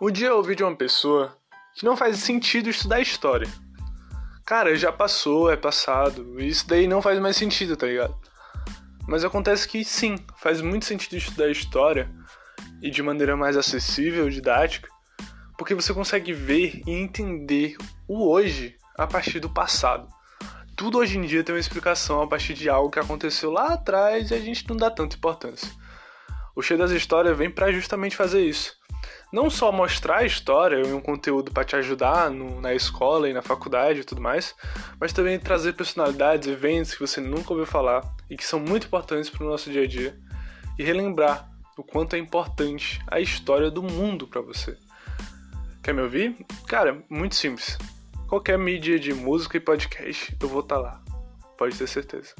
Um dia eu ouvi de uma pessoa que não faz sentido estudar história. Cara, já passou, é passado, e isso daí não faz mais sentido, tá ligado? Mas acontece que sim, faz muito sentido estudar história e de maneira mais acessível, didática, porque você consegue ver e entender o hoje a partir do passado. Tudo hoje em dia tem uma explicação a partir de algo que aconteceu lá atrás e a gente não dá tanta importância. O Cheio das Histórias vem para justamente fazer isso. Não só mostrar a história e um conteúdo para te ajudar no, na escola e na faculdade e tudo mais, mas também trazer personalidades, eventos que você nunca ouviu falar e que são muito importantes para o nosso dia a dia e relembrar o quanto é importante a história do mundo para você. Quer me ouvir? Cara, muito simples. Qualquer mídia de música e podcast, eu vou estar tá lá. Pode ter certeza.